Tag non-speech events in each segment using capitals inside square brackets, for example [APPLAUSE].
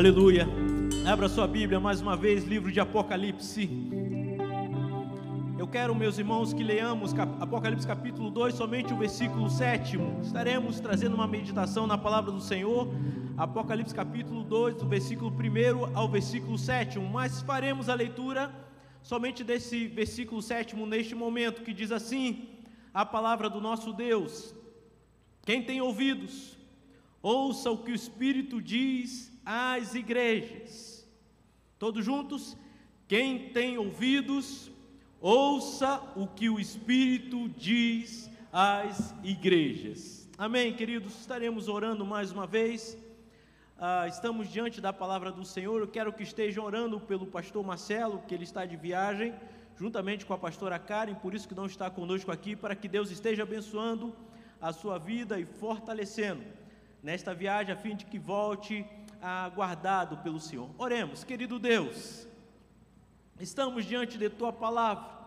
Aleluia. Abra sua Bíblia mais uma vez, livro de Apocalipse. Eu quero, meus irmãos, que leamos Apocalipse capítulo 2, somente o versículo 7. Estaremos trazendo uma meditação na palavra do Senhor. Apocalipse capítulo 2, do versículo 1 ao versículo 7. Mas faremos a leitura somente desse versículo 7 neste momento, que diz assim: A palavra do nosso Deus. Quem tem ouvidos, ouça o que o Espírito diz às igrejas. Todos juntos? Quem tem ouvidos, ouça o que o Espírito diz às igrejas. Amém, queridos? Estaremos orando mais uma vez. Ah, estamos diante da palavra do Senhor. Eu quero que estejam orando pelo pastor Marcelo, que ele está de viagem, juntamente com a pastora Karen, por isso que não está conosco aqui, para que Deus esteja abençoando a sua vida e fortalecendo nesta viagem, a fim de que volte guardado pelo Senhor. Oremos, querido Deus, estamos diante de Tua palavra.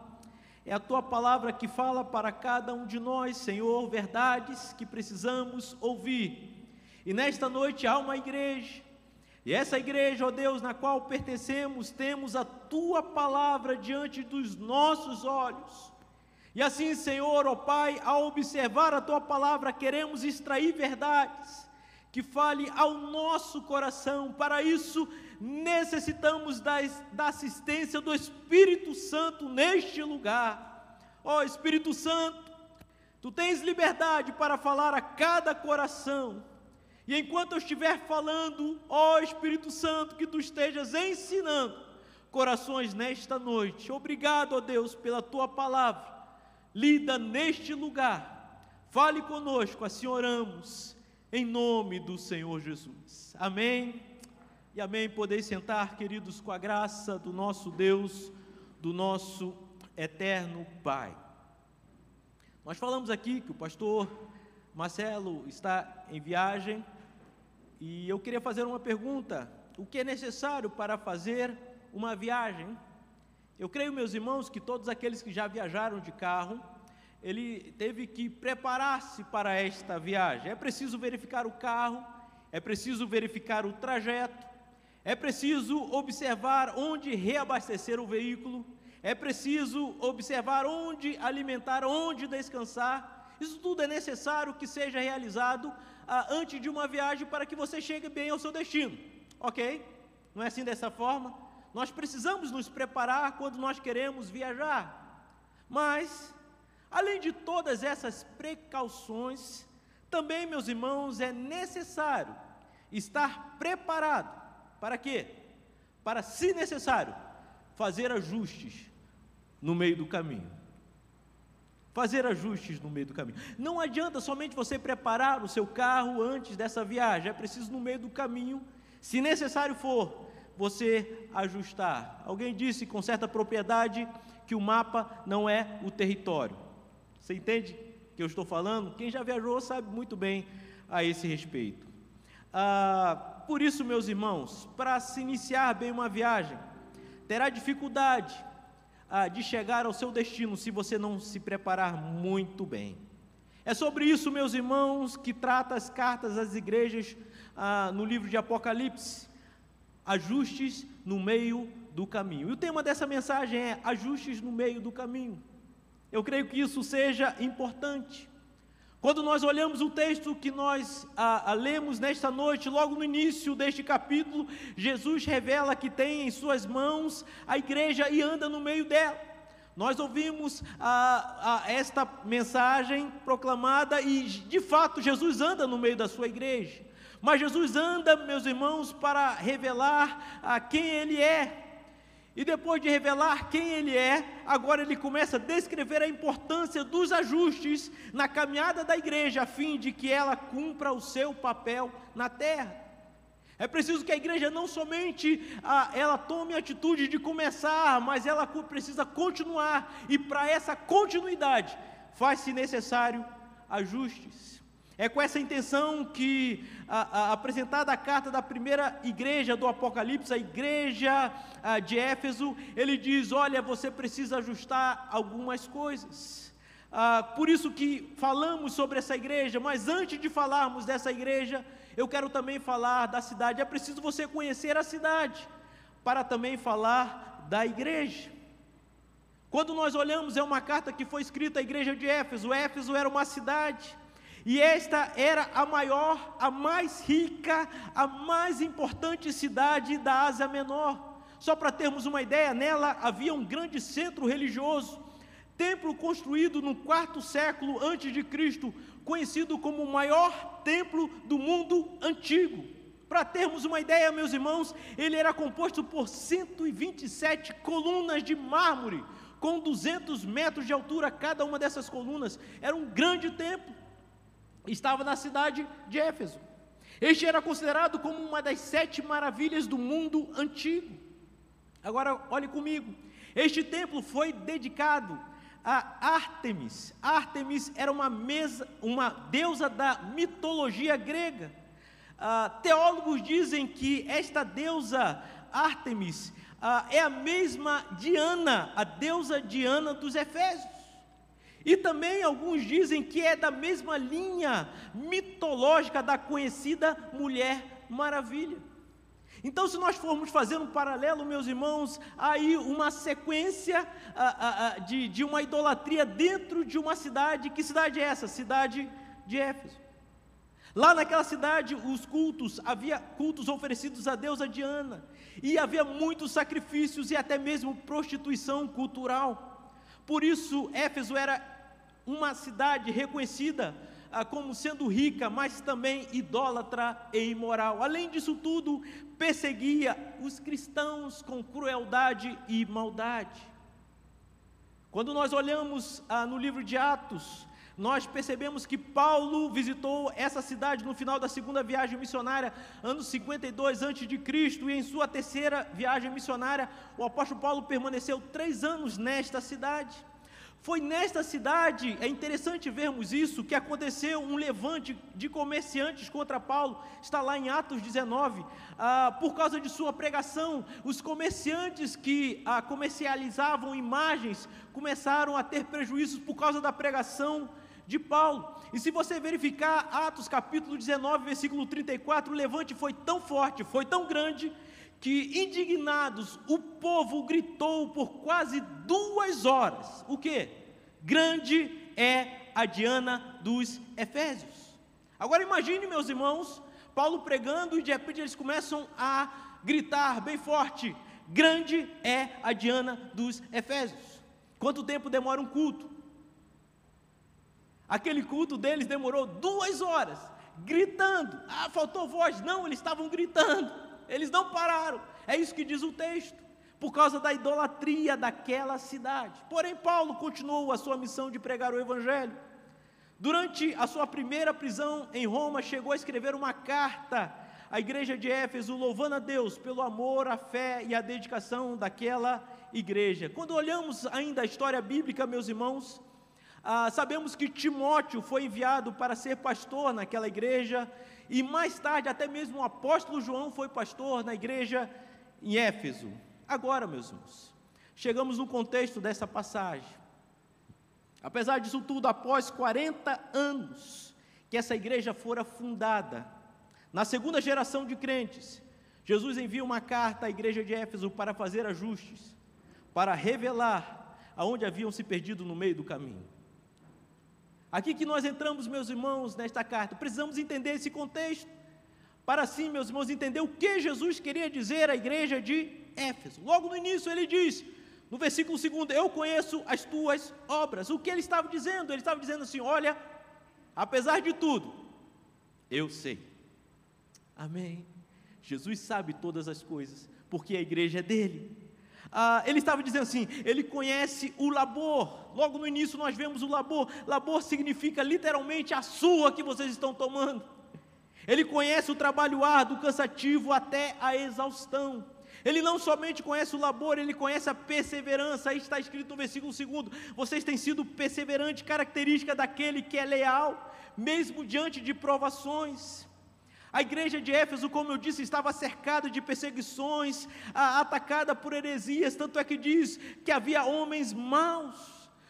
É a tua palavra que fala para cada um de nós, Senhor, verdades que precisamos ouvir. E nesta noite há uma igreja, e essa igreja, ó Deus, na qual pertencemos, temos a tua palavra diante dos nossos olhos. E assim, Senhor, ó Pai, ao observar a tua palavra, queremos extrair verdades que fale ao nosso coração. Para isso, necessitamos da, da assistência do Espírito Santo neste lugar. Ó oh, Espírito Santo, tu tens liberdade para falar a cada coração. E enquanto eu estiver falando, ó oh, Espírito Santo, que tu estejas ensinando corações nesta noite. Obrigado, ó Deus, pela tua palavra. Lida neste lugar. Fale conosco, assim oramos em nome do Senhor Jesus. Amém. E amém. Podeis sentar, queridos, com a graça do nosso Deus, do nosso eterno Pai. Nós falamos aqui que o pastor Marcelo está em viagem e eu queria fazer uma pergunta: o que é necessário para fazer uma viagem? Eu creio, meus irmãos, que todos aqueles que já viajaram de carro ele teve que preparar-se para esta viagem. É preciso verificar o carro, é preciso verificar o trajeto, é preciso observar onde reabastecer o veículo, é preciso observar onde alimentar, onde descansar. Isso tudo é necessário que seja realizado ah, antes de uma viagem para que você chegue bem ao seu destino, ok? Não é assim dessa forma? Nós precisamos nos preparar quando nós queremos viajar, mas Além de todas essas precauções, também, meus irmãos, é necessário estar preparado para quê? Para, se necessário, fazer ajustes no meio do caminho. Fazer ajustes no meio do caminho. Não adianta somente você preparar o seu carro antes dessa viagem, é preciso no meio do caminho, se necessário for, você ajustar. Alguém disse com certa propriedade que o mapa não é o território. Você entende que eu estou falando? Quem já viajou sabe muito bem a esse respeito. Ah, por isso, meus irmãos, para se iniciar bem uma viagem, terá dificuldade ah, de chegar ao seu destino se você não se preparar muito bem. É sobre isso, meus irmãos, que trata as cartas às igrejas ah, no livro de Apocalipse. Ajustes no meio do caminho. E o tema dessa mensagem é ajustes no meio do caminho. Eu creio que isso seja importante. Quando nós olhamos o texto que nós a, a, lemos nesta noite, logo no início deste capítulo, Jesus revela que tem em suas mãos a igreja e anda no meio dela. Nós ouvimos a, esta mensagem proclamada e, de fato, Jesus anda no meio da sua igreja. Mas Jesus anda, meus irmãos, para revelar a quem Ele é, e depois de revelar quem ele é, agora ele começa a descrever a importância dos ajustes na caminhada da igreja, a fim de que ela cumpra o seu papel na terra. É preciso que a igreja não somente ah, ela tome a atitude de começar, mas ela precisa continuar, e para essa continuidade faz-se necessário ajustes. É com essa intenção que, a, a, apresentada a carta da primeira igreja do Apocalipse, a igreja a, de Éfeso, ele diz: Olha, você precisa ajustar algumas coisas. Ah, por isso que falamos sobre essa igreja, mas antes de falarmos dessa igreja, eu quero também falar da cidade. É preciso você conhecer a cidade para também falar da igreja. Quando nós olhamos, é uma carta que foi escrita à igreja de Éfeso. Éfeso era uma cidade, e esta era a maior, a mais rica, a mais importante cidade da Ásia Menor. Só para termos uma ideia, nela havia um grande centro religioso, templo construído no quarto século antes de Cristo, conhecido como o maior templo do mundo antigo. Para termos uma ideia, meus irmãos, ele era composto por 127 colunas de mármore, com 200 metros de altura cada uma dessas colunas. Era um grande templo. Estava na cidade de Éfeso. Este era considerado como uma das sete maravilhas do mundo antigo. Agora, olhe comigo. Este templo foi dedicado a Ártemis. Ártemis era uma, mesa, uma deusa da mitologia grega. Ah, teólogos dizem que esta deusa Ártemis ah, é a mesma Diana, a deusa Diana dos Efésios. E também alguns dizem que é da mesma linha mitológica da conhecida Mulher Maravilha. Então, se nós formos fazer um paralelo, meus irmãos, aí uma sequência ah, ah, ah, de, de uma idolatria dentro de uma cidade, que cidade é essa? Cidade de Éfeso. Lá naquela cidade, os cultos, havia cultos oferecidos a deusa Diana, e havia muitos sacrifícios e até mesmo prostituição cultural. Por isso, Éfeso era uma cidade reconhecida ah, como sendo rica, mas também idólatra e imoral. Além disso tudo, perseguia os cristãos com crueldade e maldade. Quando nós olhamos ah, no livro de Atos, nós percebemos que Paulo visitou essa cidade no final da segunda viagem missionária, anos 52 antes de Cristo, e em sua terceira viagem missionária, o apóstolo Paulo permaneceu três anos nesta cidade. Foi nesta cidade, é interessante vermos isso, que aconteceu um levante de comerciantes contra Paulo, está lá em Atos 19. Ah, por causa de sua pregação, os comerciantes que ah, comercializavam imagens começaram a ter prejuízos por causa da pregação de Paulo. E se você verificar Atos capítulo 19, versículo 34, o levante foi tão forte, foi tão grande, que indignados o povo gritou por quase duas horas: o que? Grande é a Diana dos Efésios. Agora imagine, meus irmãos, Paulo pregando e de repente eles começam a gritar bem forte: Grande é a Diana dos Efésios. Quanto tempo demora um culto? Aquele culto deles demorou duas horas, gritando. Ah, faltou voz. Não, eles estavam gritando. Eles não pararam. É isso que diz o texto. Por causa da idolatria daquela cidade. Porém, Paulo continuou a sua missão de pregar o Evangelho. Durante a sua primeira prisão em Roma, chegou a escrever uma carta à igreja de Éfeso, louvando a Deus pelo amor, a fé e a dedicação daquela igreja. Quando olhamos ainda a história bíblica, meus irmãos, ah, sabemos que Timóteo foi enviado para ser pastor naquela igreja, e mais tarde, até mesmo o apóstolo João foi pastor na igreja em Éfeso. Agora, meus irmãos, chegamos no contexto dessa passagem. Apesar disso tudo, após 40 anos que essa igreja fora fundada, na segunda geração de crentes, Jesus envia uma carta à igreja de Éfeso para fazer ajustes, para revelar aonde haviam se perdido no meio do caminho. Aqui que nós entramos, meus irmãos, nesta carta, precisamos entender esse contexto, para assim, meus irmãos, entender o que Jesus queria dizer à igreja de Éfeso. Logo no início ele diz, no versículo 2: Eu conheço as tuas obras. O que ele estava dizendo? Ele estava dizendo assim: Olha, apesar de tudo, eu sei. Amém. Jesus sabe todas as coisas, porque a igreja é dele ah, ele estava dizendo assim: ele conhece o labor. Logo no início nós vemos o labor. Labor significa literalmente a sua que vocês estão tomando. Ele conhece o trabalho árduo, cansativo até a exaustão. Ele não somente conhece o labor, ele conhece a perseverança. Aí está escrito no versículo 2: Vocês têm sido perseverantes, característica daquele que é leal, mesmo diante de provações. A igreja de Éfeso, como eu disse, estava cercada de perseguições, atacada por heresias, tanto é que diz que havia homens maus.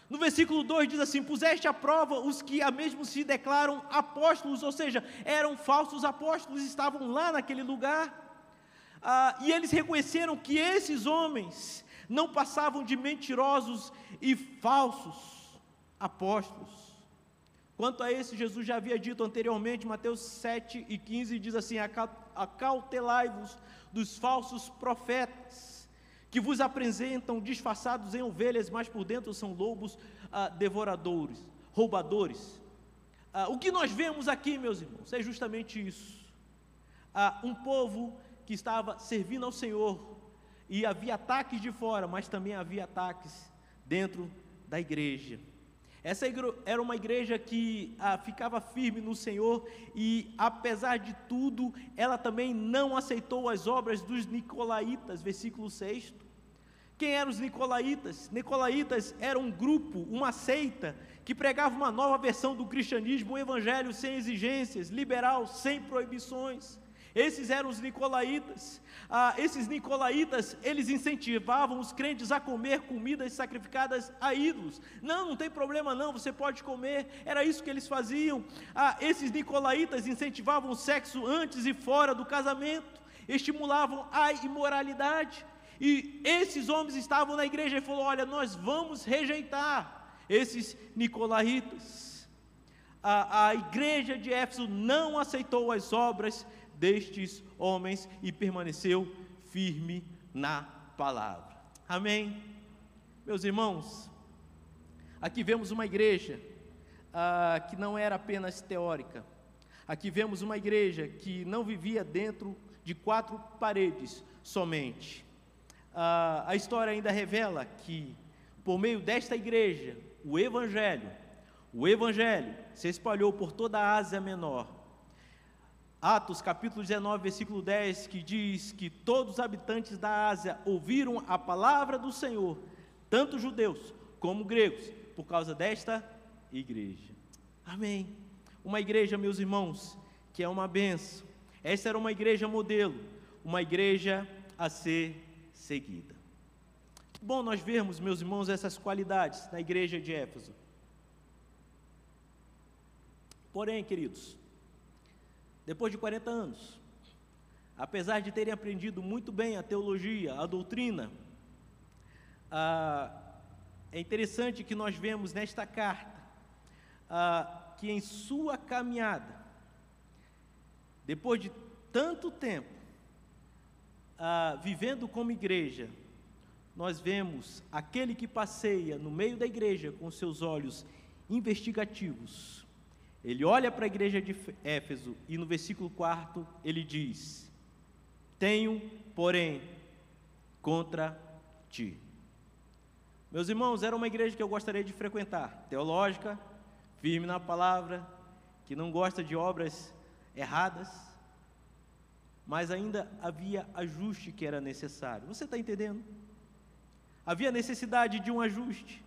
No versículo 2 diz assim: Puseste à prova os que a mesmo se declaram apóstolos, ou seja, eram falsos apóstolos, estavam lá naquele lugar. Ah, e eles reconheceram que esses homens não passavam de mentirosos e falsos apóstolos. Quanto a esse, Jesus já havia dito anteriormente, Mateus 7 e 15 diz assim: Acautelai-vos dos falsos profetas que vos apresentam disfarçados em ovelhas, mas por dentro são lobos ah, devoradores, roubadores. Ah, o que nós vemos aqui, meus irmãos, é justamente isso. Ah, um povo que estava servindo ao Senhor, e havia ataques de fora, mas também havia ataques dentro da igreja. Essa era uma igreja que ah, ficava firme no Senhor e, apesar de tudo, ela também não aceitou as obras dos Nicolaítas, versículo 6. Quem eram os Nicolaitas? Nicolaitas era um grupo, uma seita, que pregava uma nova versão do cristianismo, um evangelho sem exigências, liberal, sem proibições. Esses eram os Nicolaitas. Ah, esses Nicolaitas, eles incentivavam os crentes a comer comidas sacrificadas a ídolos. Não, não tem problema não, você pode comer. Era isso que eles faziam. Ah, esses Nicolaitas incentivavam o sexo antes e fora do casamento, estimulavam a imoralidade. E esses homens estavam na igreja e falou: Olha, nós vamos rejeitar esses nicolaítas. A, a igreja de Éfeso não aceitou as obras destes homens e permaneceu firme na palavra. Amém? Meus irmãos, aqui vemos uma igreja ah, que não era apenas teórica. Aqui vemos uma igreja que não vivia dentro de quatro paredes somente ah, a história ainda revela que, por meio desta igreja, o Evangelho, o Evangelho se espalhou por toda a Ásia Menor. Atos capítulo 19, versículo 10, que diz que todos os habitantes da Ásia ouviram a palavra do Senhor, tanto judeus como gregos, por causa desta igreja. Amém. Uma igreja, meus irmãos, que é uma benção. Essa era uma igreja modelo, uma igreja a ser seguida. Bom nós vermos, meus irmãos, essas qualidades na igreja de Éfeso. Porém, queridos, depois de 40 anos, apesar de terem aprendido muito bem a teologia, a doutrina, é interessante que nós vemos nesta carta que em sua caminhada, depois de tanto tempo, vivendo como igreja, nós vemos aquele que passeia no meio da igreja com seus olhos investigativos. Ele olha para a igreja de Éfeso e no versículo 4 ele diz: Tenho, porém, contra ti. Meus irmãos, era uma igreja que eu gostaria de frequentar, teológica, firme na palavra, que não gosta de obras erradas, mas ainda havia ajuste que era necessário. Você está entendendo? Havia necessidade de um ajuste.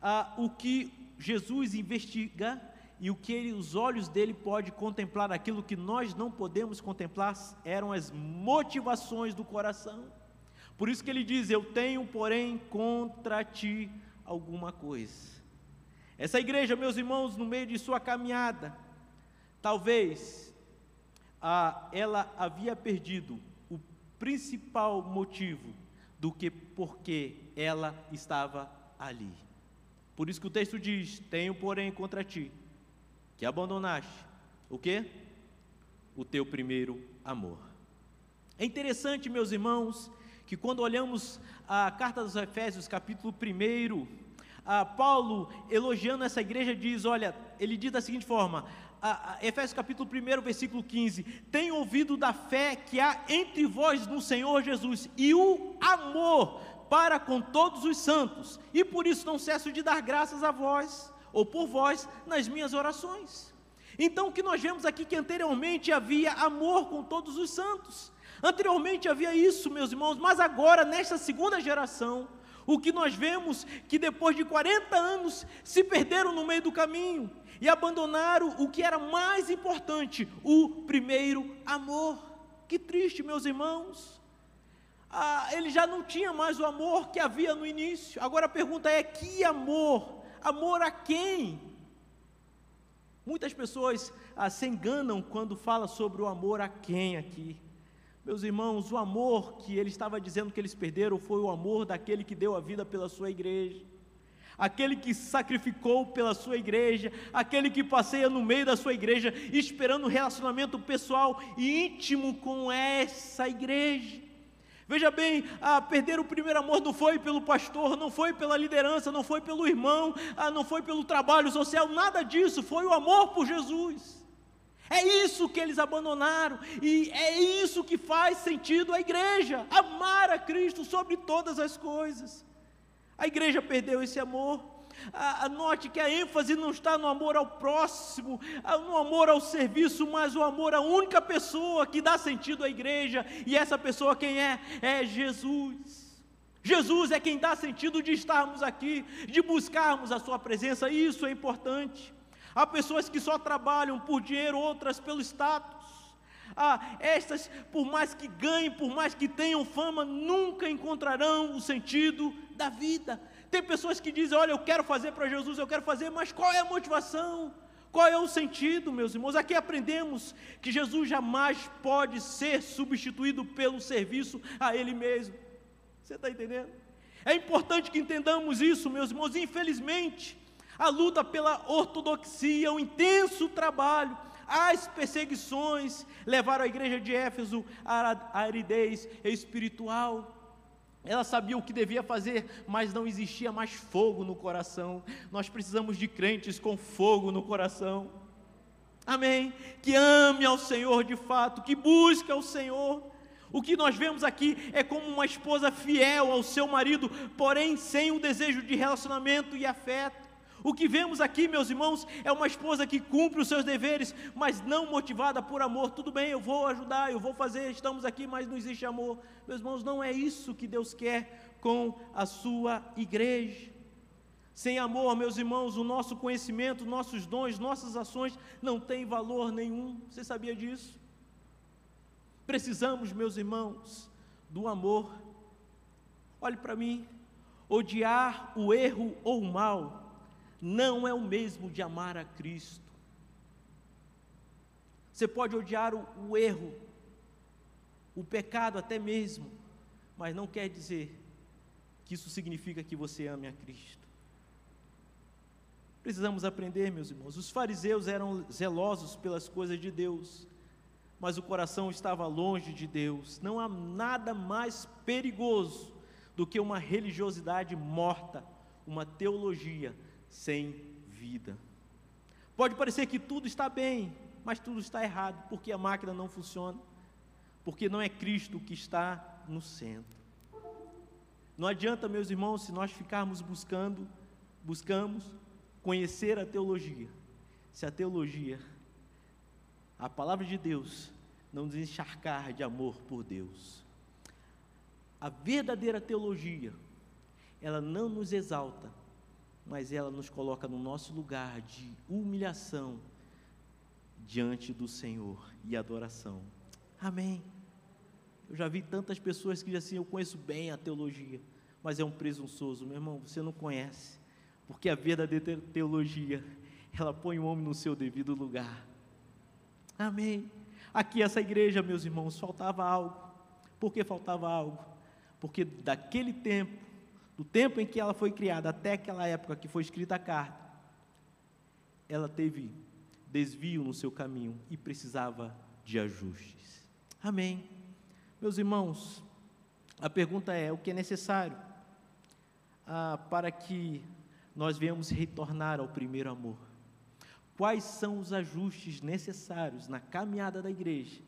Ah, o que Jesus investiga e o que ele, os olhos dele pode contemplar, aquilo que nós não podemos contemplar, eram as motivações do coração. Por isso que ele diz: Eu tenho, porém, contra ti alguma coisa. Essa igreja, meus irmãos, no meio de sua caminhada, talvez ela havia perdido o principal motivo do que porque ela estava ali. Por isso que o texto diz: Tenho, porém, contra ti que abandonaste o que? O teu primeiro amor. É interessante, meus irmãos, que quando olhamos a carta dos Efésios, capítulo 1, a Paulo elogiando essa igreja diz: Olha, ele diz da seguinte forma: a, a, Efésios capítulo 1, versículo 15: Tem ouvido da fé que há entre vós no Senhor Jesus e o amor para com todos os santos, e por isso não cesso de dar graças a vós, ou por vós, nas minhas orações. Então, o que nós vemos aqui que anteriormente havia amor com todos os santos, anteriormente havia isso, meus irmãos, mas agora, nesta segunda geração, o que nós vemos que depois de 40 anos se perderam no meio do caminho e abandonaram o que era mais importante, o primeiro amor. Que triste, meus irmãos. Ah, ele já não tinha mais o amor que havia no início. Agora a pergunta é: que amor amor a quem? Muitas pessoas ah, se enganam quando fala sobre o amor a quem aqui. Meus irmãos, o amor que ele estava dizendo que eles perderam foi o amor daquele que deu a vida pela sua igreja aquele que sacrificou pela sua igreja, aquele que passeia no meio da sua igreja, esperando um relacionamento pessoal e íntimo com essa igreja. Veja bem, ah, perder o primeiro amor não foi pelo pastor, não foi pela liderança, não foi pelo irmão, ah, não foi pelo trabalho social, nada disso, foi o amor por Jesus. É isso que eles abandonaram, e é isso que faz sentido a igreja: amar a Cristo sobre todas as coisas. A igreja perdeu esse amor. Anote que a ênfase não está no amor ao próximo, no amor ao serviço, mas o amor à única pessoa que dá sentido à igreja, e essa pessoa quem é? É Jesus. Jesus é quem dá sentido de estarmos aqui, de buscarmos a Sua presença, isso é importante. Há pessoas que só trabalham por dinheiro, outras pelo status. Ah, estas, por mais que ganhem, por mais que tenham fama, nunca encontrarão o sentido da vida. Tem pessoas que dizem: Olha, eu quero fazer para Jesus, eu quero fazer, mas qual é a motivação? Qual é o sentido, meus irmãos? Aqui aprendemos que Jesus jamais pode ser substituído pelo serviço a Ele mesmo. Você está entendendo? É importante que entendamos isso, meus irmãos. Infelizmente, a luta pela ortodoxia, o intenso trabalho, as perseguições levaram a igreja de Éfeso à aridez espiritual. Ela sabia o que devia fazer, mas não existia mais fogo no coração. Nós precisamos de crentes com fogo no coração. Amém? Que ame ao Senhor de fato, que busque ao Senhor. O que nós vemos aqui é como uma esposa fiel ao seu marido, porém sem o desejo de relacionamento e afeto. O que vemos aqui, meus irmãos, é uma esposa que cumpre os seus deveres, mas não motivada por amor. Tudo bem, eu vou ajudar, eu vou fazer, estamos aqui, mas não existe amor. Meus irmãos, não é isso que Deus quer com a sua igreja. Sem amor, meus irmãos, o nosso conhecimento, nossos dons, nossas ações não têm valor nenhum. Você sabia disso? Precisamos, meus irmãos, do amor. Olhe para mim. Odiar o erro ou o mal não é o mesmo de amar a Cristo. Você pode odiar o, o erro, o pecado até mesmo, mas não quer dizer que isso significa que você ame a Cristo. Precisamos aprender, meus irmãos. Os fariseus eram zelosos pelas coisas de Deus, mas o coração estava longe de Deus. Não há nada mais perigoso do que uma religiosidade morta, uma teologia sem vida. Pode parecer que tudo está bem, mas tudo está errado, porque a máquina não funciona, porque não é Cristo que está no centro. Não adianta, meus irmãos, se nós ficarmos buscando, buscamos conhecer a teologia, se a teologia, a palavra de Deus, não nos encharcar de amor por Deus. A verdadeira teologia, ela não nos exalta, mas ela nos coloca no nosso lugar de humilhação diante do Senhor e adoração. Amém. Eu já vi tantas pessoas que dizem assim: Eu conheço bem a teologia, mas é um presunçoso. Meu irmão, você não conhece, porque a verdadeira teologia, ela põe o homem no seu devido lugar. Amém. Aqui, essa igreja, meus irmãos, faltava algo. Por que faltava algo? Porque daquele tempo, do tempo em que ela foi criada até aquela época que foi escrita a carta, ela teve desvio no seu caminho e precisava de ajustes. Amém. Meus irmãos, a pergunta é: o que é necessário ah, para que nós venhamos retornar ao primeiro amor? Quais são os ajustes necessários na caminhada da igreja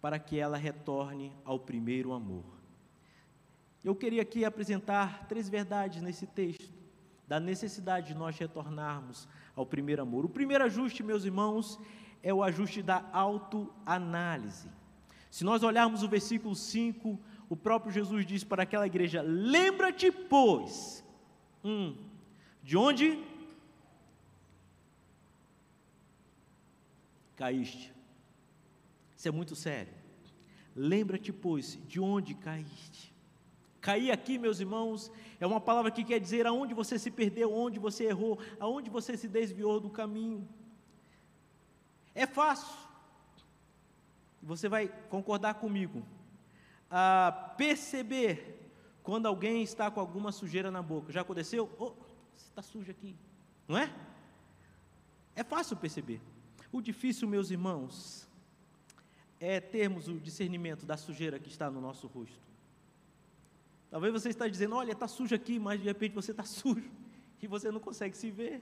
para que ela retorne ao primeiro amor? Eu queria aqui apresentar três verdades nesse texto, da necessidade de nós retornarmos ao primeiro amor. O primeiro ajuste, meus irmãos, é o ajuste da autoanálise. Se nós olharmos o versículo 5, o próprio Jesus diz para aquela igreja: Lembra-te, pois, hum, de onde caíste. Isso é muito sério. Lembra-te, pois, de onde caíste Cair aqui, meus irmãos, é uma palavra que quer dizer aonde você se perdeu, onde você errou, aonde você se desviou do caminho. É fácil, você vai concordar comigo, a perceber quando alguém está com alguma sujeira na boca. Já aconteceu? Oh, você está sujo aqui, não é? É fácil perceber. O difícil, meus irmãos, é termos o discernimento da sujeira que está no nosso rosto. Talvez você está dizendo, olha, está sujo aqui, mas de repente você está sujo [LAUGHS] e você não consegue se ver.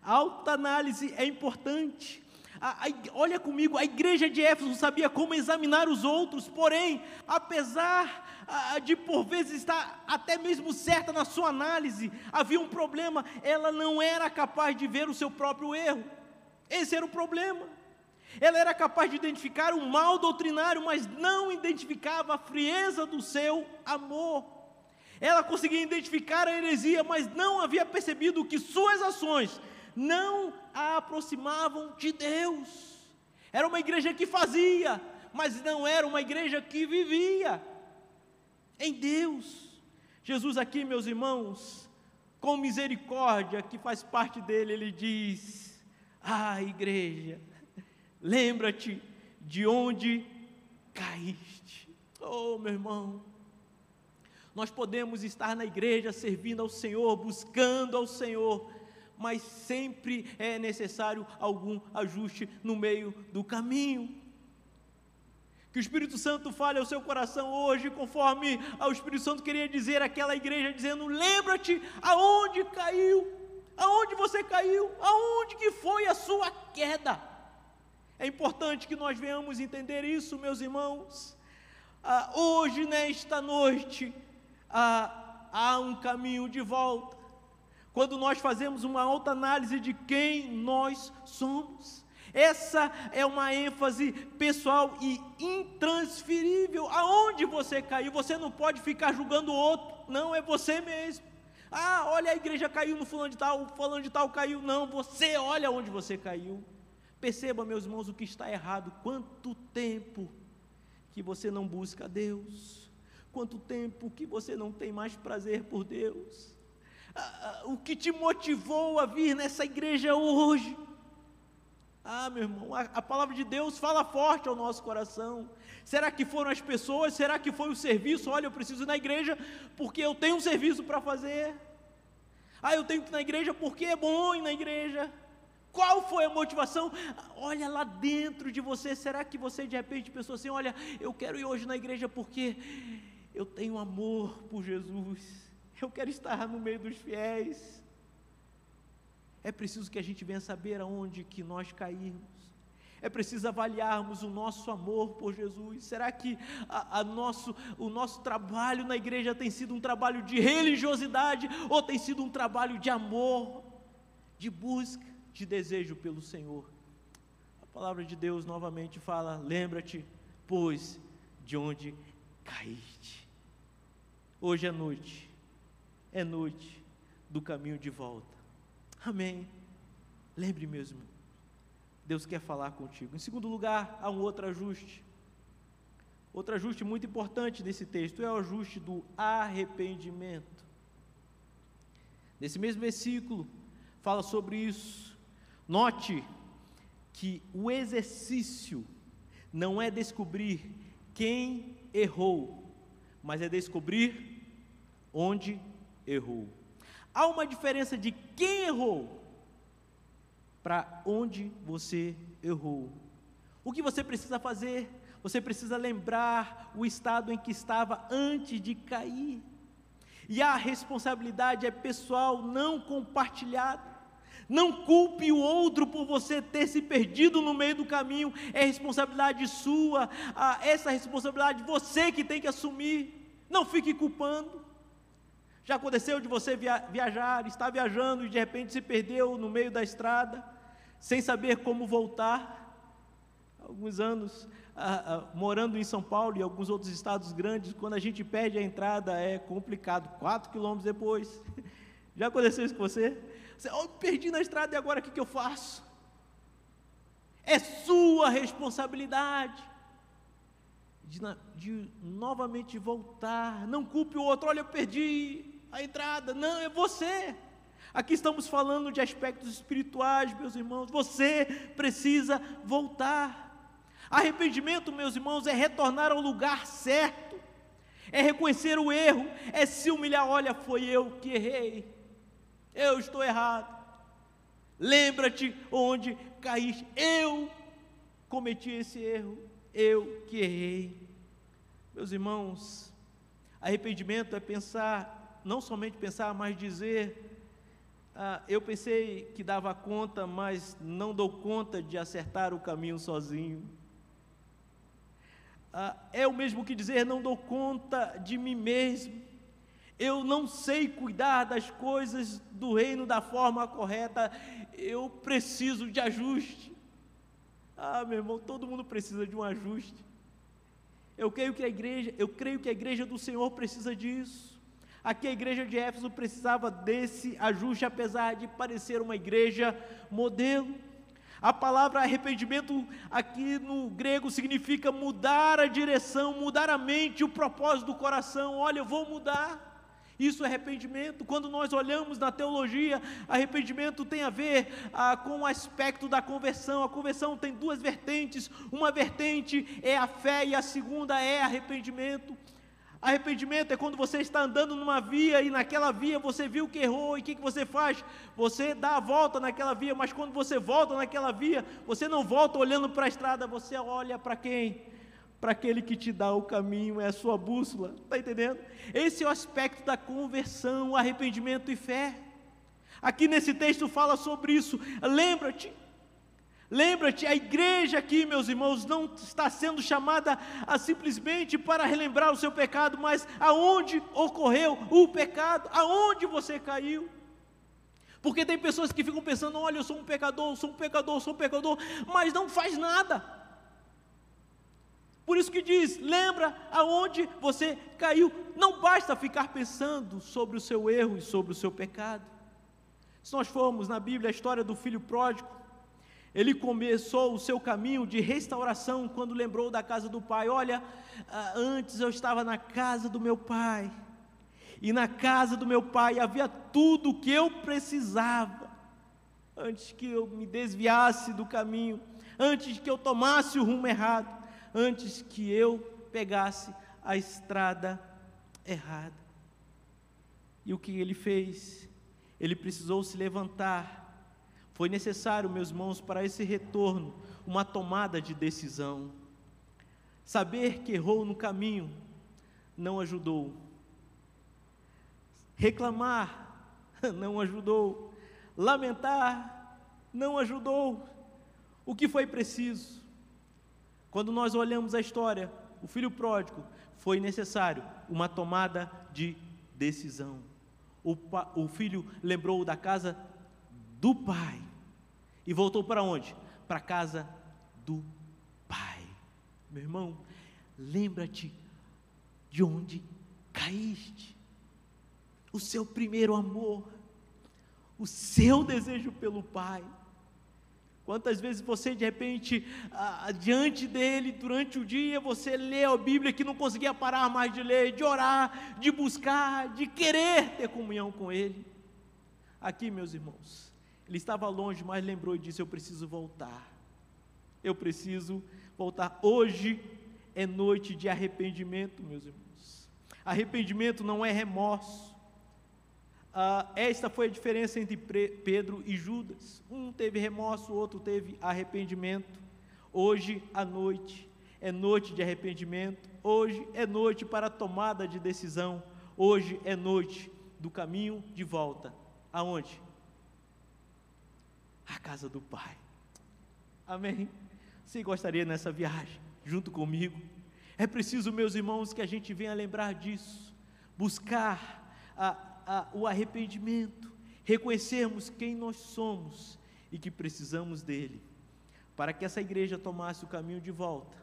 A autoanálise é importante. A, a, olha comigo, a igreja de Éfeso sabia como examinar os outros, porém, apesar a, de por vezes estar até mesmo certa na sua análise, havia um problema, ela não era capaz de ver o seu próprio erro. Esse era o problema. Ela era capaz de identificar o mal doutrinário, mas não identificava a frieza do seu amor. Ela conseguia identificar a heresia, mas não havia percebido que suas ações não a aproximavam de Deus. Era uma igreja que fazia, mas não era uma igreja que vivia em Deus. Jesus, aqui, meus irmãos, com misericórdia que faz parte dele, ele diz: Ah, igreja, lembra-te de onde caíste. Oh, meu irmão, nós podemos estar na igreja servindo ao Senhor, buscando ao Senhor, mas sempre é necessário algum ajuste no meio do caminho. Que o Espírito Santo fale ao seu coração hoje, conforme o Espírito Santo queria dizer àquela igreja, dizendo: lembra-te aonde caiu, aonde você caiu, aonde que foi a sua queda. É importante que nós venhamos entender isso, meus irmãos. Ah, hoje, nesta noite, ah, há um caminho de volta. Quando nós fazemos uma alta análise de quem nós somos. Essa é uma ênfase pessoal e intransferível. Aonde você caiu, você não pode ficar julgando o outro, não, é você mesmo. Ah, olha a igreja caiu no fulano de tal, o fulano de tal caiu. Não, você olha onde você caiu. Perceba, meus irmãos, o que está errado. Quanto tempo que você não busca Deus? Quanto tempo que você não tem mais prazer por Deus? Ah, ah, o que te motivou a vir nessa igreja hoje? Ah, meu irmão, a, a, palavra de Deus fala forte ao nosso coração. Será que foram as pessoas? Será que foi o serviço? Olha, eu preciso ir na igreja porque eu tenho um serviço para fazer. Ah, eu tenho que ir na igreja porque é bom ir na igreja. Qual foi a motivação? Olha lá dentro de você. Será que você de repente pensou assim: olha, eu quero ir hoje na igreja porque eu tenho amor por Jesus. Eu quero estar no meio dos fiéis. É preciso que a gente venha saber aonde que nós caímos. É preciso avaliarmos o nosso amor por Jesus. Será que a, a nosso, o nosso trabalho na igreja tem sido um trabalho de religiosidade ou tem sido um trabalho de amor, de busca? De desejo pelo Senhor. A palavra de Deus novamente fala: lembra-te, pois, de onde caíste. Hoje é noite, é noite do caminho de volta. Amém. Lembre mesmo, Deus quer falar contigo. Em segundo lugar, há um outro ajuste. Outro ajuste muito importante nesse texto é o ajuste do arrependimento. Nesse mesmo versículo, fala sobre isso. Note que o exercício não é descobrir quem errou, mas é descobrir onde errou. Há uma diferença de quem errou para onde você errou. O que você precisa fazer? Você precisa lembrar o estado em que estava antes de cair. E a responsabilidade é pessoal, não compartilhada. Não culpe o outro por você ter se perdido no meio do caminho, é responsabilidade sua, ah, essa responsabilidade você que tem que assumir. Não fique culpando. Já aconteceu de você via viajar, estar viajando e de repente se perdeu no meio da estrada, sem saber como voltar? Alguns anos ah, ah, morando em São Paulo e alguns outros estados grandes, quando a gente perde a entrada é complicado, quatro quilômetros depois. [LAUGHS] Já aconteceu isso com você? Oh, perdi na estrada e agora o que, que eu faço? É sua responsabilidade. de, de novamente voltar. Não culpe o outro, olha, eu perdi a entrada. Não, é você. Aqui estamos falando de aspectos espirituais, meus irmãos. Você precisa voltar. Arrependimento, meus irmãos, é retornar ao lugar certo, é reconhecer o erro, é se humilhar. Olha, foi eu que errei, eu estou errado. Lembra-te onde caíste, eu cometi esse erro, eu que errei. Meus irmãos, arrependimento é pensar, não somente pensar, mas dizer: ah, eu pensei que dava conta, mas não dou conta de acertar o caminho sozinho. Ah, é o mesmo que dizer: não dou conta de mim mesmo. Eu não sei cuidar das coisas do reino da forma correta. Eu preciso de ajuste. Ah, meu irmão, todo mundo precisa de um ajuste. Eu creio que a igreja, eu creio que a igreja do Senhor precisa disso. Aqui a igreja de Éfeso precisava desse ajuste, apesar de parecer uma igreja modelo. A palavra arrependimento aqui no grego significa mudar a direção, mudar a mente, o propósito do coração. Olha, eu vou mudar. Isso é arrependimento. Quando nós olhamos na teologia, arrependimento tem a ver ah, com o aspecto da conversão. A conversão tem duas vertentes: uma vertente é a fé e a segunda é arrependimento. Arrependimento é quando você está andando numa via e naquela via você viu que errou e o que, que você faz? Você dá a volta naquela via, mas quando você volta naquela via, você não volta olhando para a estrada, você olha para quem? Para aquele que te dá o caminho, é a sua bússola, está entendendo? Esse é o aspecto da conversão, arrependimento e fé. Aqui nesse texto fala sobre isso. Lembra-te, lembra-te, a igreja aqui, meus irmãos, não está sendo chamada a simplesmente para relembrar o seu pecado, mas aonde ocorreu o pecado, aonde você caiu. Porque tem pessoas que ficam pensando: olha, eu sou um pecador, eu sou um pecador, eu sou um pecador, mas não faz nada. Por isso que diz: lembra aonde você caiu. Não basta ficar pensando sobre o seu erro e sobre o seu pecado. Se nós formos na Bíblia a história do filho pródigo, ele começou o seu caminho de restauração quando lembrou da casa do pai. Olha, ah, antes eu estava na casa do meu pai, e na casa do meu pai havia tudo o que eu precisava, antes que eu me desviasse do caminho, antes que eu tomasse o rumo errado antes que eu pegasse a estrada errada. E o que ele fez? Ele precisou se levantar. Foi necessário, meus irmãos, para esse retorno, uma tomada de decisão. Saber que errou no caminho não ajudou. Reclamar [LAUGHS] não ajudou. Lamentar não ajudou. O que foi preciso? Quando nós olhamos a história, o filho pródigo, foi necessário uma tomada de decisão. O, o filho lembrou da casa do pai e voltou para onde? Para a casa do pai. Meu irmão, lembra-te de onde caíste. O seu primeiro amor, o seu desejo pelo pai Quantas vezes você, de repente, diante dele, durante o dia, você lê a Bíblia que não conseguia parar mais de ler, de orar, de buscar, de querer ter comunhão com ele? Aqui, meus irmãos, ele estava longe, mas lembrou e disse: Eu preciso voltar. Eu preciso voltar. Hoje é noite de arrependimento, meus irmãos. Arrependimento não é remorso. Ah, esta foi a diferença entre Pedro e Judas. Um teve remorso, o outro teve arrependimento. Hoje à noite é noite de arrependimento. Hoje é noite para a tomada de decisão. Hoje é noite do caminho de volta. Aonde? A casa do Pai. Amém? Você gostaria nessa viagem junto comigo? É preciso, meus irmãos, que a gente venha lembrar disso. Buscar a a, o arrependimento, reconhecermos quem nós somos e que precisamos dele. Para que essa igreja tomasse o caminho de volta,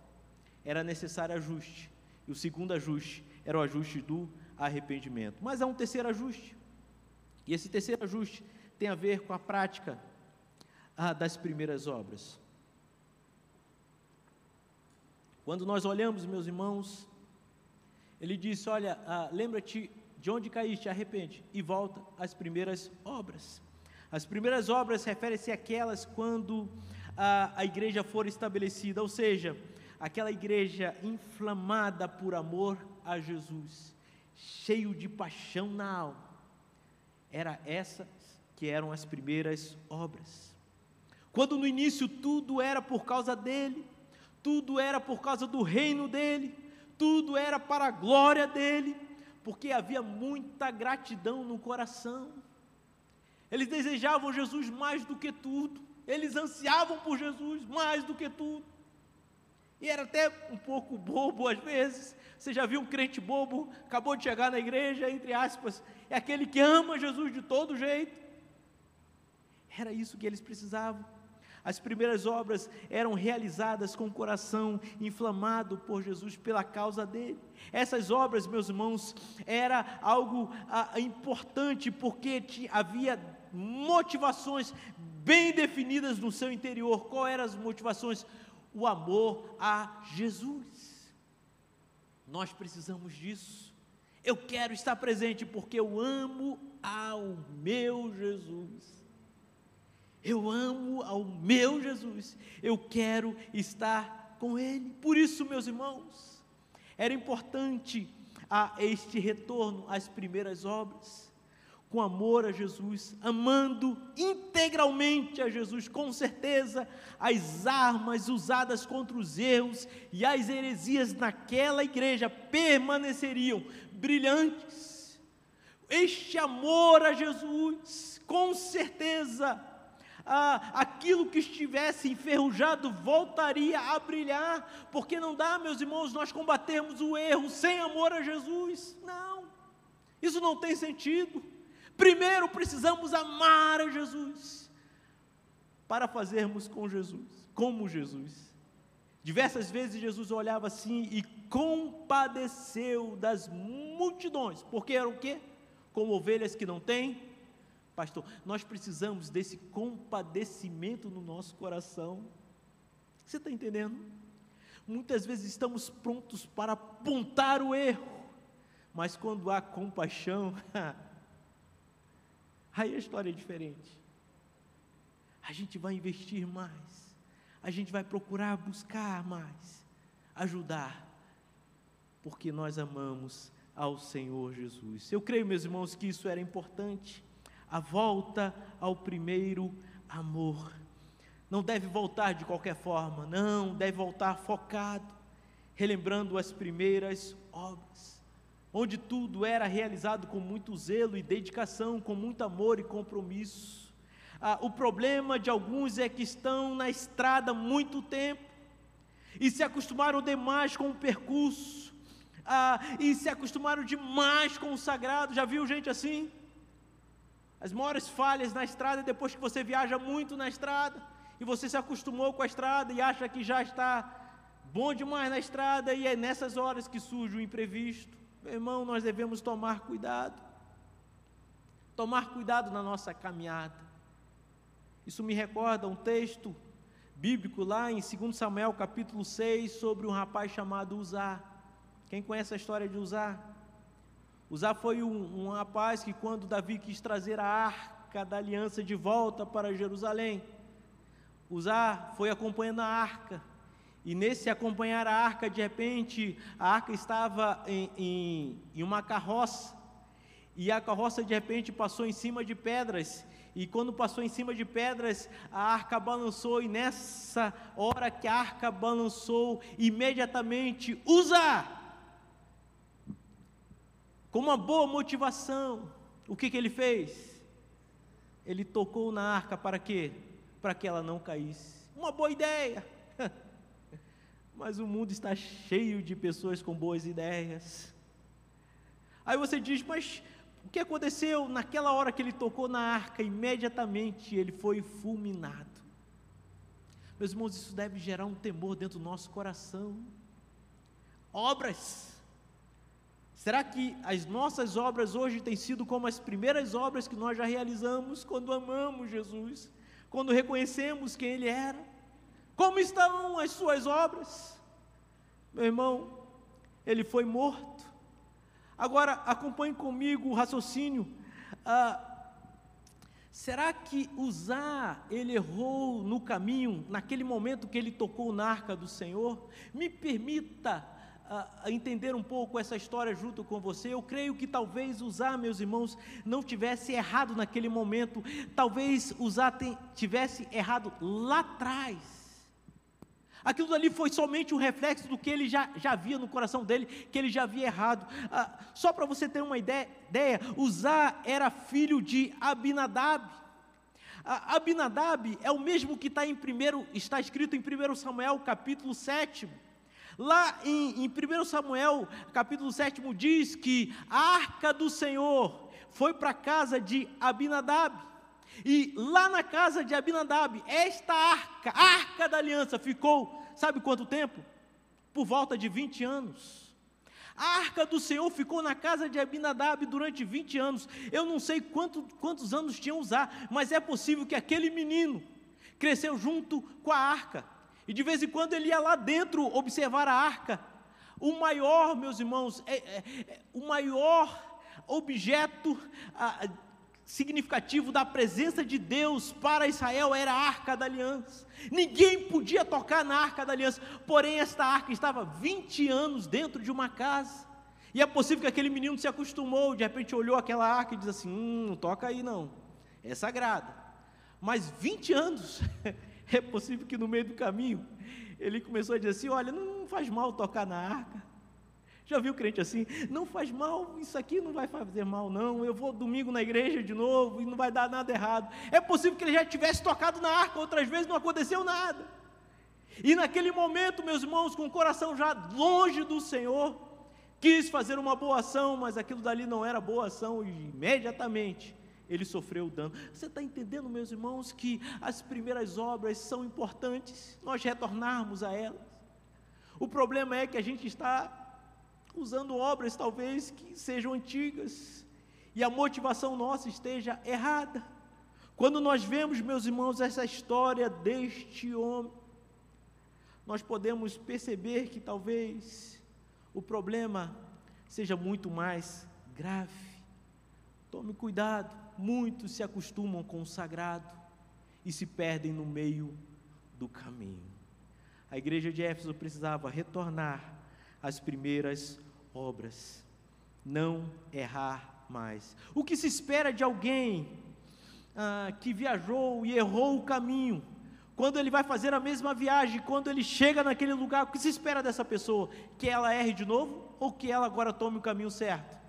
era necessário ajuste. E o segundo ajuste era o ajuste do arrependimento. Mas há um terceiro ajuste. E esse terceiro ajuste tem a ver com a prática ah, das primeiras obras. Quando nós olhamos, meus irmãos, ele disse: Olha, ah, lembra-te de onde caíste, arrepende e volta às primeiras obras. As primeiras obras referem-se àquelas quando a, a igreja for estabelecida, ou seja, aquela igreja inflamada por amor a Jesus, cheio de paixão na alma. Era essas que eram as primeiras obras. Quando no início tudo era por causa dele, tudo era por causa do reino dele, tudo era para a glória dele, porque havia muita gratidão no coração. Eles desejavam Jesus mais do que tudo, eles ansiavam por Jesus mais do que tudo. E era até um pouco bobo às vezes. Você já viu um crente bobo, acabou de chegar na igreja, entre aspas, é aquele que ama Jesus de todo jeito. Era isso que eles precisavam. As primeiras obras eram realizadas com o coração inflamado por Jesus pela causa dele. Essas obras, meus irmãos, era algo ah, importante porque havia motivações bem definidas no seu interior. Qual eram as motivações? O amor a Jesus. Nós precisamos disso. Eu quero estar presente porque eu amo ao meu Jesus. Eu amo ao meu Jesus, eu quero estar com Ele. Por isso, meus irmãos, era importante a este retorno às primeiras obras, com amor a Jesus, amando integralmente a Jesus, com certeza as armas usadas contra os erros e as heresias naquela igreja permaneceriam brilhantes. Este amor a Jesus, com certeza, ah, aquilo que estivesse enferrujado voltaria a brilhar, porque não dá, meus irmãos, nós combatermos o erro sem amor a Jesus. Não, isso não tem sentido. Primeiro precisamos amar a Jesus para fazermos com Jesus, como Jesus. Diversas vezes Jesus olhava assim e compadeceu das multidões, porque eram o quê? Como ovelhas que não têm Pastor, nós precisamos desse compadecimento no nosso coração. Você está entendendo? Muitas vezes estamos prontos para apontar o erro, mas quando há compaixão, [LAUGHS] aí a história é diferente. A gente vai investir mais, a gente vai procurar buscar mais, ajudar, porque nós amamos ao Senhor Jesus. Eu creio, meus irmãos, que isso era importante a volta ao primeiro amor. Não deve voltar de qualquer forma, não, deve voltar focado, relembrando as primeiras obras, onde tudo era realizado com muito zelo e dedicação, com muito amor e compromisso. Ah, o problema de alguns é que estão na estrada muito tempo e se acostumaram demais com o percurso, ah, e se acostumaram demais com o sagrado. Já viu gente assim? As maiores falhas na estrada é depois que você viaja muito na estrada e você se acostumou com a estrada e acha que já está bom demais na estrada e é nessas horas que surge o imprevisto. Meu irmão, nós devemos tomar cuidado. Tomar cuidado na nossa caminhada. Isso me recorda um texto bíblico lá em 2 Samuel capítulo 6 sobre um rapaz chamado Uzá. Quem conhece a história de Uzá? Uzá foi um, um rapaz que, quando Davi quis trazer a arca da aliança de volta para Jerusalém, Uzá foi acompanhando a arca. E nesse acompanhar a arca, de repente, a arca estava em, em, em, uma carroça. E a carroça, de repente, passou em cima de pedras. E quando passou em cima de pedras, a arca balançou. E nessa hora que a arca balançou, imediatamente, Uzá com uma boa motivação, o que, que ele fez? Ele tocou na arca para quê? Para que ela não caísse. Uma boa ideia. [LAUGHS] Mas o mundo está cheio de pessoas com boas ideias. Aí você diz, mas o que aconteceu? Naquela hora que ele tocou na arca, imediatamente ele foi fulminado. Meus irmãos, isso deve gerar um temor dentro do nosso coração. Obras Será que as nossas obras hoje têm sido como as primeiras obras que nós já realizamos quando amamos Jesus, quando reconhecemos quem Ele era? Como estão as suas obras? Meu irmão, ele foi morto. Agora, acompanhe comigo o raciocínio. Ah, será que Uzá, ele errou no caminho, naquele momento que ele tocou na arca do Senhor? Me permita a, entender um pouco essa história junto com você. Eu creio que talvez usar, meus irmãos, não tivesse errado naquele momento, talvez usar tivesse errado lá atrás. Aquilo ali foi somente um reflexo do que ele já, já via no coração dele, que ele já havia errado. Ah, só para você ter uma ideia, ideia Uzá era filho de Abinadab. Ah, Abinadab é o mesmo que está em primeiro, está escrito em 1 Samuel capítulo 7. Lá em, em 1 Samuel, capítulo 7, diz que a arca do Senhor foi para a casa de Abinadab. E lá na casa de Abinadab, esta arca, a arca da aliança, ficou, sabe quanto tempo? Por volta de 20 anos. A arca do Senhor ficou na casa de Abinadab durante 20 anos. Eu não sei quanto, quantos anos tinham usar, mas é possível que aquele menino cresceu junto com a arca. E de vez em quando ele ia lá dentro observar a arca. O maior, meus irmãos, é, é, é o maior objeto ah, significativo da presença de Deus para Israel era a arca da aliança. Ninguém podia tocar na arca da aliança, porém, esta arca estava 20 anos dentro de uma casa. E é possível que aquele menino se acostumou, de repente olhou aquela arca e diz assim: hum, não toca aí não, é sagrada. Mas 20 anos [LAUGHS] [LAUGHS] É possível que no meio do caminho ele começou a dizer assim: Olha, não faz mal tocar na arca. Já viu crente assim? Não faz mal, isso aqui não vai fazer mal, não. Eu vou domingo na igreja de novo e não vai dar nada errado. É possível que ele já tivesse tocado na arca outras vezes, não aconteceu nada. E naquele momento, meus irmãos, com o coração já longe do Senhor, quis fazer uma boa ação, mas aquilo dali não era boa ação, e imediatamente ele sofreu dano. Você está entendendo, meus irmãos, que as primeiras obras são importantes, nós retornarmos a elas. O problema é que a gente está usando obras talvez que sejam antigas e a motivação nossa esteja errada. Quando nós vemos, meus irmãos, essa história deste homem, nós podemos perceber que talvez o problema seja muito mais grave. Tome cuidado muitos se acostumam com o sagrado e se perdem no meio do caminho. A igreja de Éfeso precisava retornar às primeiras obras, não errar mais. O que se espera de alguém ah, que viajou e errou o caminho, quando ele vai fazer a mesma viagem, quando ele chega naquele lugar, o que se espera dessa pessoa? Que ela erre de novo ou que ela agora tome o caminho certo?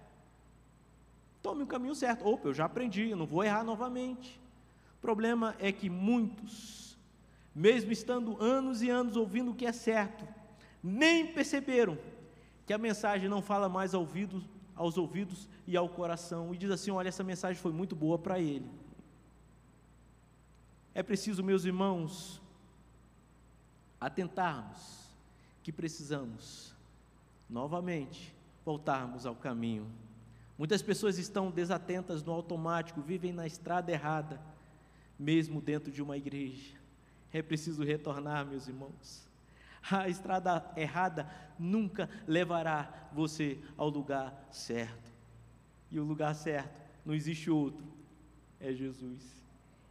Tome o caminho certo. Opa, eu já aprendi, eu não vou errar novamente. O problema é que muitos, mesmo estando anos e anos ouvindo o que é certo, nem perceberam que a mensagem não fala mais ao ouvido, aos ouvidos e ao coração, e diz assim: olha, essa mensagem foi muito boa para ele. É preciso, meus irmãos, atentarmos que precisamos novamente voltarmos ao caminho Muitas pessoas estão desatentas no automático, vivem na estrada errada, mesmo dentro de uma igreja. É preciso retornar, meus irmãos. A estrada errada nunca levará você ao lugar certo. E o lugar certo não existe outro, é Jesus.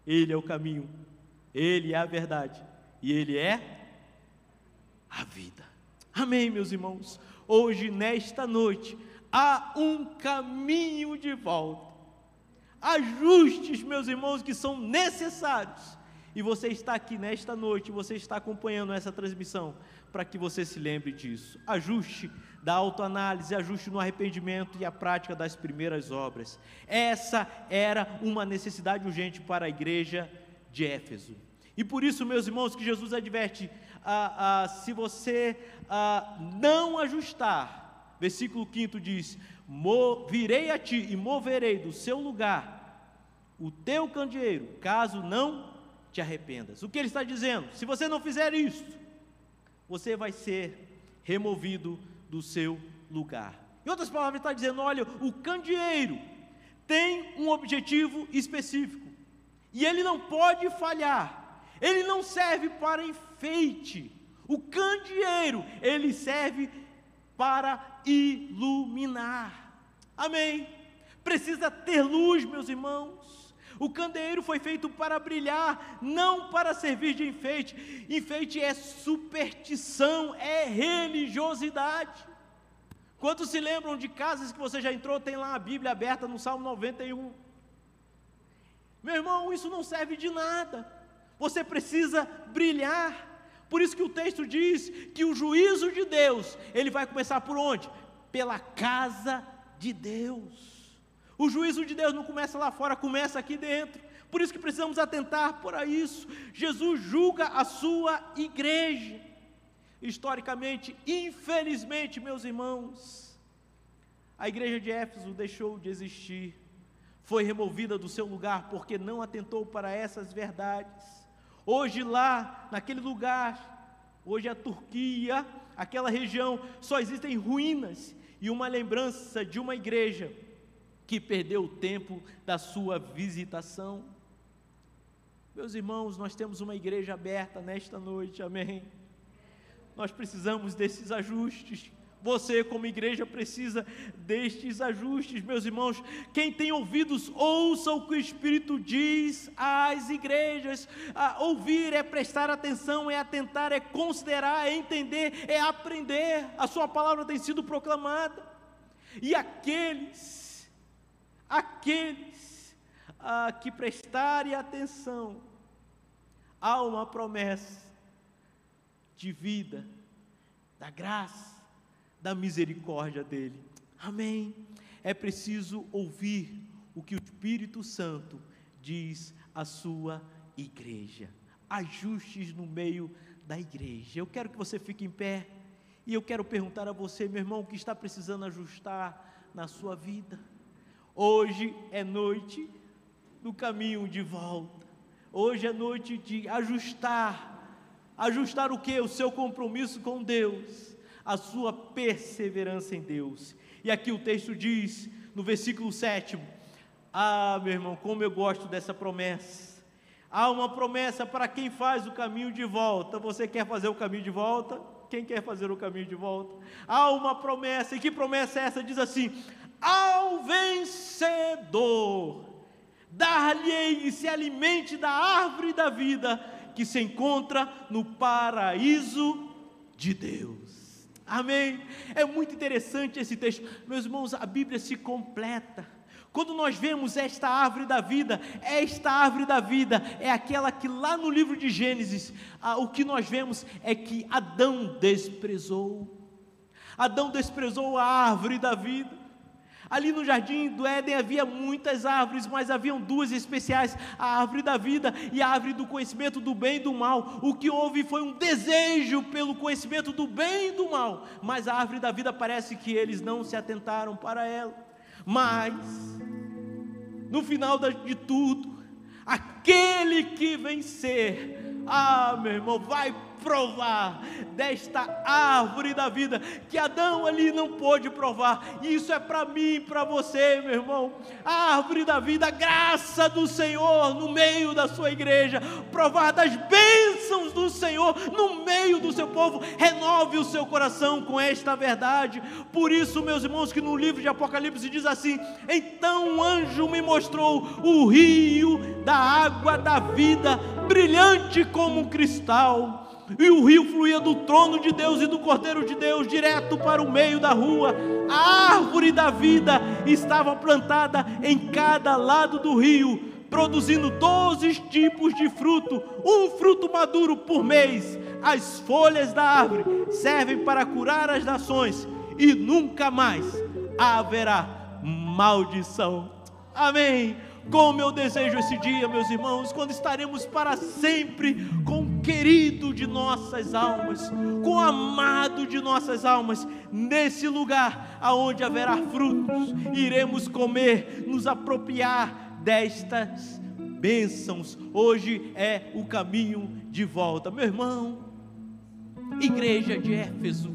Ele é o caminho, ele é a verdade e ele é a vida. Amém, meus irmãos. Hoje, nesta noite, há um caminho de volta. Ajustes, meus irmãos, que são necessários. E você está aqui nesta noite, você está acompanhando essa transmissão, para que você se lembre disso. Ajuste da autoanálise, ajuste no arrependimento e a prática das primeiras obras. Essa era uma necessidade urgente para a igreja de Éfeso. E por isso, meus irmãos, que Jesus adverte: ah, ah, se você ah, não ajustar, versículo 5 diz: Virei a ti e moverei do seu lugar o teu candeeiro, caso não te arrependas. O que ele está dizendo? Se você não fizer isso, você vai ser removido do seu lugar. Em outras palavras, ele está dizendo: olha, o candeeiro tem um objetivo específico e ele não pode falhar, ele não serve para enfeite. O candeeiro, ele serve para iluminar. Amém. Precisa ter luz, meus irmãos. O candeeiro foi feito para brilhar, não para servir de enfeite. Enfeite é superstição, é religiosidade. Quantos se lembram de casas que você já entrou, tem lá a Bíblia aberta no Salmo 91? Meu irmão, isso não serve de nada. Você precisa brilhar. Por isso que o texto diz que o juízo de Deus, ele vai começar por onde? Pela casa de Deus. O juízo de Deus não começa lá fora, começa aqui dentro. Por isso que precisamos atentar para isso. Jesus julga a sua igreja. Historicamente, infelizmente, meus irmãos, a igreja de Éfeso deixou de existir, foi removida do seu lugar porque não atentou para essas verdades. Hoje lá, naquele lugar, hoje a Turquia, aquela região, só existem ruínas e uma lembrança de uma igreja que perdeu o tempo da sua visitação. Meus irmãos, nós temos uma igreja aberta nesta noite, amém. Nós precisamos desses ajustes você, como igreja, precisa destes ajustes, meus irmãos. Quem tem ouvidos, ouça o que o Espírito diz às igrejas. A ouvir é prestar atenção, é atentar, é considerar, é entender, é aprender. A Sua palavra tem sido proclamada. E aqueles, aqueles que prestarem atenção, há uma promessa de vida, da graça da misericórdia dele. Amém. É preciso ouvir o que o Espírito Santo diz à sua igreja. Ajustes no meio da igreja. Eu quero que você fique em pé e eu quero perguntar a você, meu irmão, o que está precisando ajustar na sua vida. Hoje é noite do caminho de volta. Hoje é noite de ajustar. Ajustar o que? O seu compromisso com Deus a sua perseverança em Deus. E aqui o texto diz, no versículo 7, ah, meu irmão, como eu gosto dessa promessa. Há uma promessa para quem faz o caminho de volta. Você quer fazer o caminho de volta? Quem quer fazer o caminho de volta? Há uma promessa, e que promessa é essa? Diz assim: Ao vencedor, dar-lhe e se alimente da árvore da vida que se encontra no paraíso de Deus. Amém? É muito interessante esse texto. Meus irmãos, a Bíblia se completa. Quando nós vemos esta árvore da vida, esta árvore da vida é aquela que lá no livro de Gênesis, ah, o que nós vemos é que Adão desprezou. Adão desprezou a árvore da vida. Ali no jardim do Éden havia muitas árvores, mas haviam duas especiais: a árvore da vida e a árvore do conhecimento do bem e do mal. O que houve foi um desejo pelo conhecimento do bem e do mal, mas a árvore da vida parece que eles não se atentaram para ela. Mas, no final de tudo, aquele que vencer, ah, meu irmão, vai provar desta árvore da vida que Adão ali não pôde provar. Isso é para mim e para você, meu irmão. A árvore da vida, a graça do Senhor no meio da sua igreja, provar das bênçãos do Senhor no meio do seu povo. Renove o seu coração com esta verdade. Por isso, meus irmãos, que no livro de Apocalipse diz assim: Então um anjo me mostrou o rio da água da vida, brilhante como um cristal e o rio fluía do trono de Deus e do Cordeiro de Deus direto para o meio da rua. A árvore da vida estava plantada em cada lado do rio, produzindo doze tipos de fruto, um fruto maduro por mês. As folhas da árvore servem para curar as nações e nunca mais haverá maldição. Amém. Como eu desejo esse dia, meus irmãos, quando estaremos para sempre com querido de nossas almas, com amado de nossas almas, nesse lugar aonde haverá frutos, iremos comer, nos apropriar destas bênçãos. Hoje é o caminho de volta, meu irmão. Igreja de Éfeso,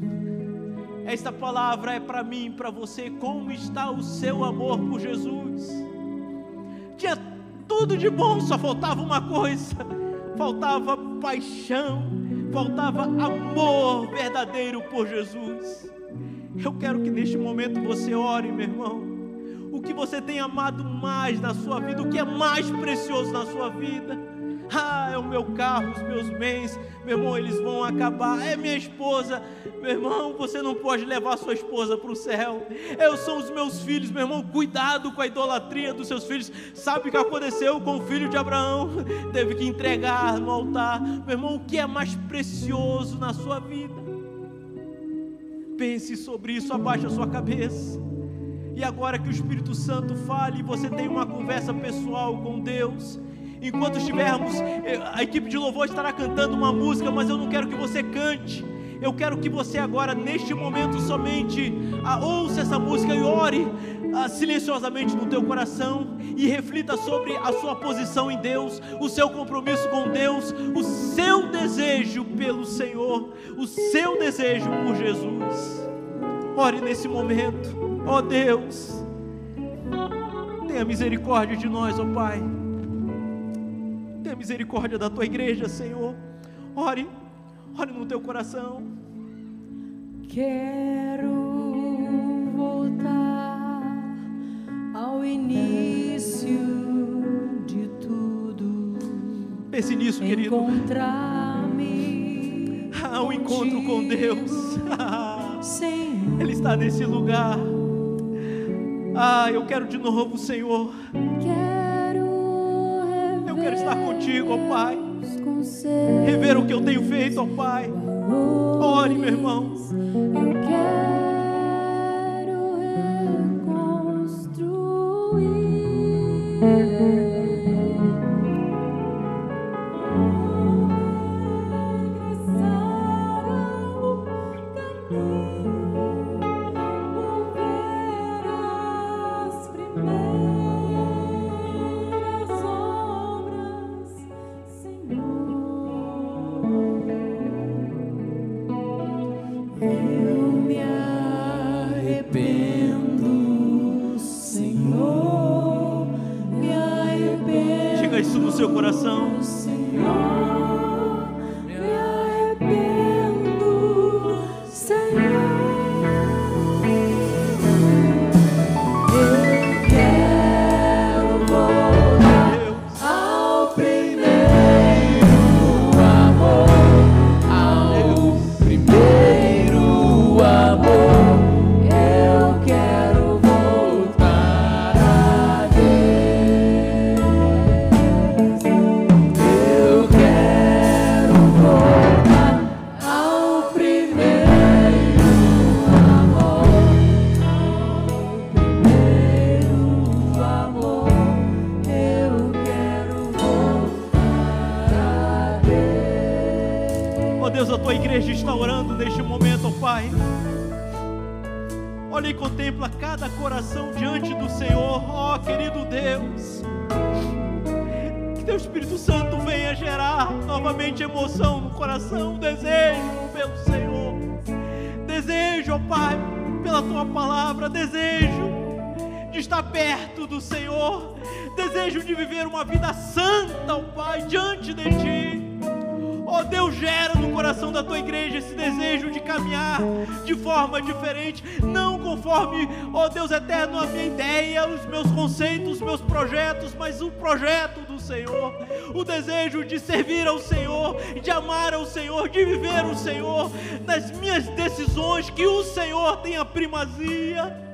esta palavra é para mim, para você. Como está o seu amor por Jesus? tinha tudo de bom, só faltava uma coisa: faltava paixão, faltava amor verdadeiro por Jesus. Eu quero que neste momento você ore, meu irmão. O que você tem amado mais na sua vida, o que é mais precioso na sua vida ah, é o meu carro, os meus bens, meu irmão, eles vão acabar. É minha esposa, meu irmão, você não pode levar sua esposa para o céu. Eu sou os meus filhos, meu irmão, cuidado com a idolatria dos seus filhos. Sabe o que aconteceu com o filho de Abraão? [LAUGHS] Teve que entregar no altar. Meu irmão, o que é mais precioso na sua vida? Pense sobre isso, abaixe a sua cabeça. E agora que o Espírito Santo fale, você tem uma conversa pessoal com Deus. Enquanto estivermos, eh, a equipe de louvor estará cantando uma música, mas eu não quero que você cante. Eu quero que você agora, neste momento, somente ah, ouça essa música e ore ah, silenciosamente no teu coração e reflita sobre a sua posição em Deus, o seu compromisso com Deus, o seu desejo pelo Senhor, o seu desejo por Jesus. Ore nesse momento, ó oh Deus, tenha misericórdia de nós, ó oh Pai. Tenha misericórdia da tua igreja, Senhor. Ore, ore no teu coração. Quero voltar ao início de tudo. Pense nisso, querido. Encontrar-me. Ao encontro com Deus. Ele está nesse lugar. Ah, eu quero de novo, Senhor. Quero quero estar contigo, ó Pai. Rever o que eu tenho feito, ó Pai. Ore, meu irmão. Eu quero forma diferente, não conforme, ó Deus eterno, a minha ideia, os meus conceitos, os meus projetos, mas o projeto do Senhor, o desejo de servir ao Senhor, de amar ao Senhor, de viver o Senhor, nas minhas decisões, que o Senhor tenha primazia.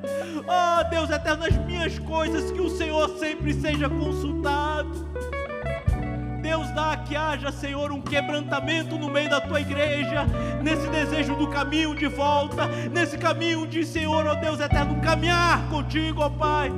Ó Deus eterno, nas minhas coisas, que o Senhor sempre seja consultado. Deus dá que haja, Senhor, um quebrantamento no meio da tua igreja, nesse desejo do caminho de volta, nesse caminho de, Senhor, ó Deus eterno, caminhar contigo, ó Pai.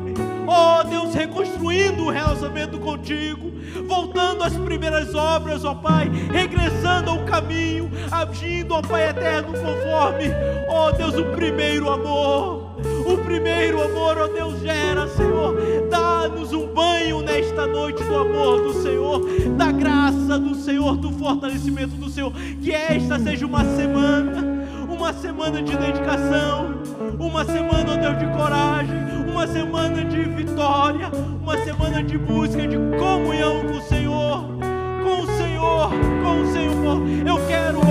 Ó Deus, reconstruindo o relacionamento contigo, voltando às primeiras obras, ó Pai, regressando ao caminho, agindo, ó Pai eterno, conforme, ó Deus, o primeiro amor. O primeiro amor, ó Deus, gera, Senhor. Dá-nos um banho nesta noite do amor do Senhor, da graça do Senhor, do fortalecimento do Senhor. Que esta seja uma semana, uma semana de dedicação, uma semana, ó Deus, de coragem, uma semana de vitória, uma semana de busca, de comunhão com o Senhor, com o Senhor, com o Senhor. Eu quero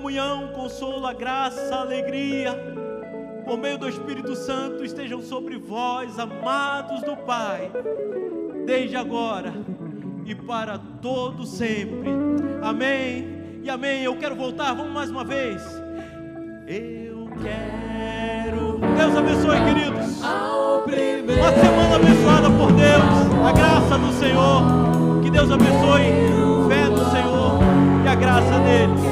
comunhão, consolo, a graça, a alegria, por meio do Espírito Santo, estejam sobre vós, amados do Pai, desde agora e para todo sempre. Amém e amém. Eu quero voltar, vamos mais uma vez. Eu quero. Deus abençoe, queridos. Uma semana abençoada por Deus, a graça do Senhor. Que Deus abençoe, fé do Senhor e a graça dele.